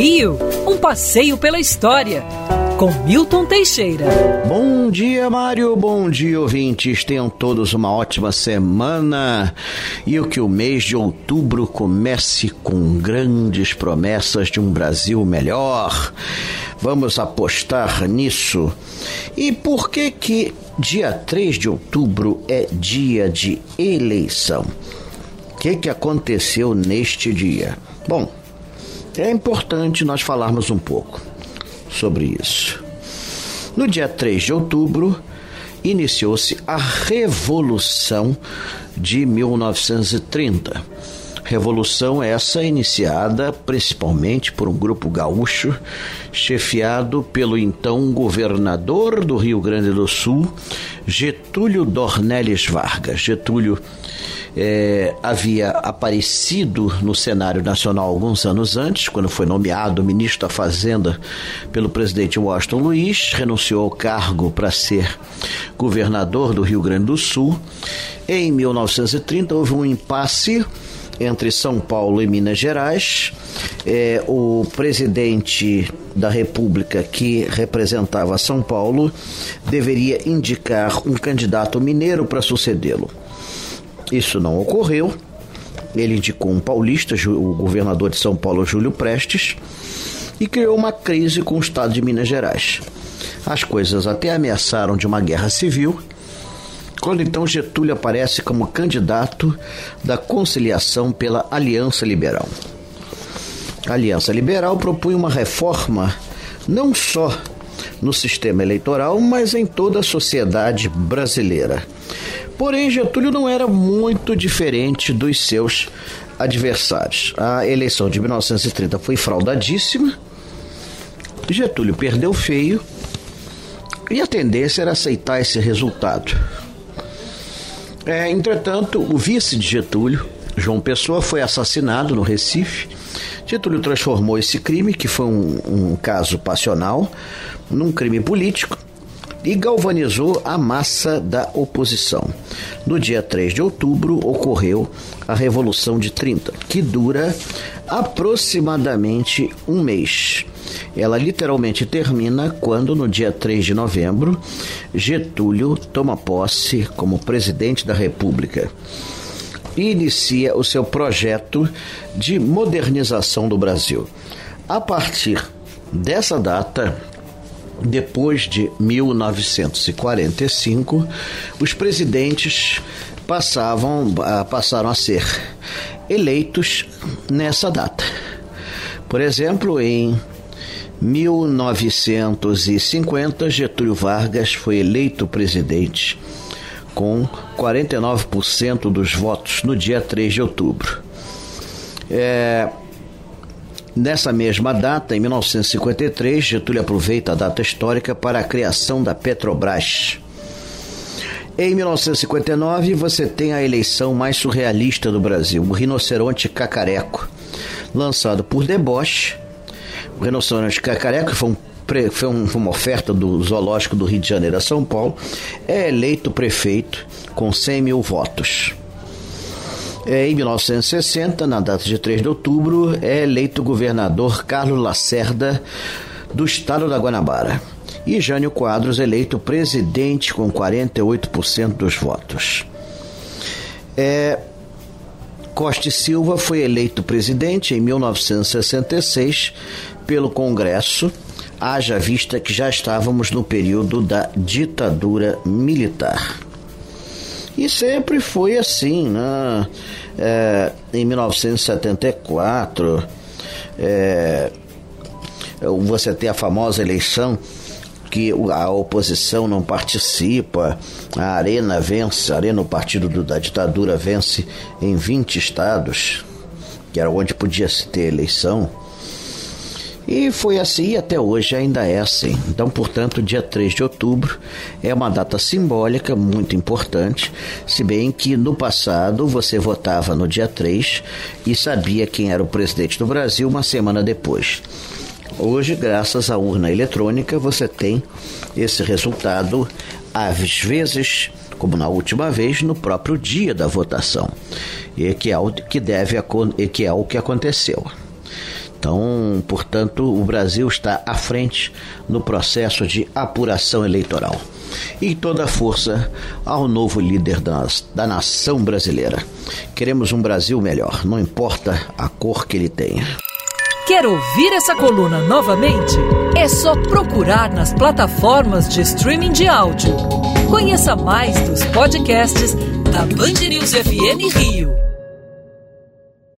Rio, um passeio pela história, com Milton Teixeira. Bom dia, Mário. Bom dia, ouvintes. Tenham todos uma ótima semana e o que o mês de outubro comece com grandes promessas de um Brasil melhor. Vamos apostar nisso. E por que que dia 3 de outubro é dia de eleição? O que que aconteceu neste dia? Bom, é importante nós falarmos um pouco sobre isso. No dia 3 de outubro, iniciou-se a Revolução de 1930. Revolução essa iniciada principalmente por um grupo gaúcho, chefiado pelo então governador do Rio Grande do Sul, Getúlio Dornelles Vargas. Getúlio é, havia aparecido no cenário nacional alguns anos antes, quando foi nomeado ministro da Fazenda pelo presidente Washington Luiz, renunciou ao cargo para ser governador do Rio Grande do Sul. Em 1930 houve um impasse entre São Paulo e Minas Gerais. É, o presidente da República que representava São Paulo deveria indicar um candidato mineiro para sucedê-lo. Isso não ocorreu. Ele indicou um paulista, o governador de São Paulo, Júlio Prestes, e criou uma crise com o estado de Minas Gerais. As coisas até ameaçaram de uma guerra civil, quando então Getúlio aparece como candidato da conciliação pela Aliança Liberal. A Aliança Liberal propunha uma reforma não só no sistema eleitoral, mas em toda a sociedade brasileira. Porém, Getúlio não era muito diferente dos seus adversários. A eleição de 1930 foi fraudadíssima. Getúlio perdeu feio e a tendência era aceitar esse resultado. É, entretanto, o vice de Getúlio, João Pessoa, foi assassinado no Recife. Getúlio transformou esse crime, que foi um, um caso passional, num crime político e galvanizou a massa da oposição. No dia 3 de outubro ocorreu a Revolução de 30, que dura aproximadamente um mês. Ela literalmente termina quando, no dia 3 de novembro, Getúlio toma posse como presidente da República e inicia o seu projeto de modernização do Brasil. A partir dessa data, depois de 1945, os presidentes passavam, ah, passaram a ser eleitos nessa data. Por exemplo, em 1950, Getúlio Vargas foi eleito presidente com 49% dos votos no dia 3 de outubro. É, Nessa mesma data, em 1953, Getúlio aproveita a data histórica para a criação da Petrobras. Em 1959, você tem a eleição mais surrealista do Brasil, o rinoceronte cacareco, lançado por Deboche. O rinoceronte cacareco foi, um, foi uma oferta do Zoológico do Rio de Janeiro a São Paulo, é eleito prefeito com 100 mil votos. É, em 1960, na data de 3 de outubro, é eleito governador Carlos Lacerda do estado da Guanabara. E Jânio Quadros eleito presidente com 48% dos votos. É, Costa e Silva foi eleito presidente em 1966 pelo Congresso, haja vista que já estávamos no período da ditadura militar. E sempre foi assim, né? É, em 1974, é, você tem a famosa eleição que a oposição não participa, a Arena vence, a Arena, o partido do, da ditadura, vence em 20 estados, que era onde podia se ter eleição. E foi assim e até hoje ainda é assim. Então, portanto, dia 3 de outubro é uma data simbólica muito importante, se bem que no passado você votava no dia 3 e sabia quem era o presidente do Brasil uma semana depois. Hoje, graças à urna eletrônica, você tem esse resultado às vezes, como na última vez, no próprio dia da votação, e que é o que deve que é o que aconteceu. Então, portanto, o Brasil está à frente no processo de apuração eleitoral. E toda força ao novo líder da, da nação brasileira. Queremos um Brasil melhor, não importa a cor que ele tenha. Quer ouvir essa coluna novamente? É só procurar nas plataformas de streaming de áudio. Conheça mais dos podcasts da Band News FM Rio.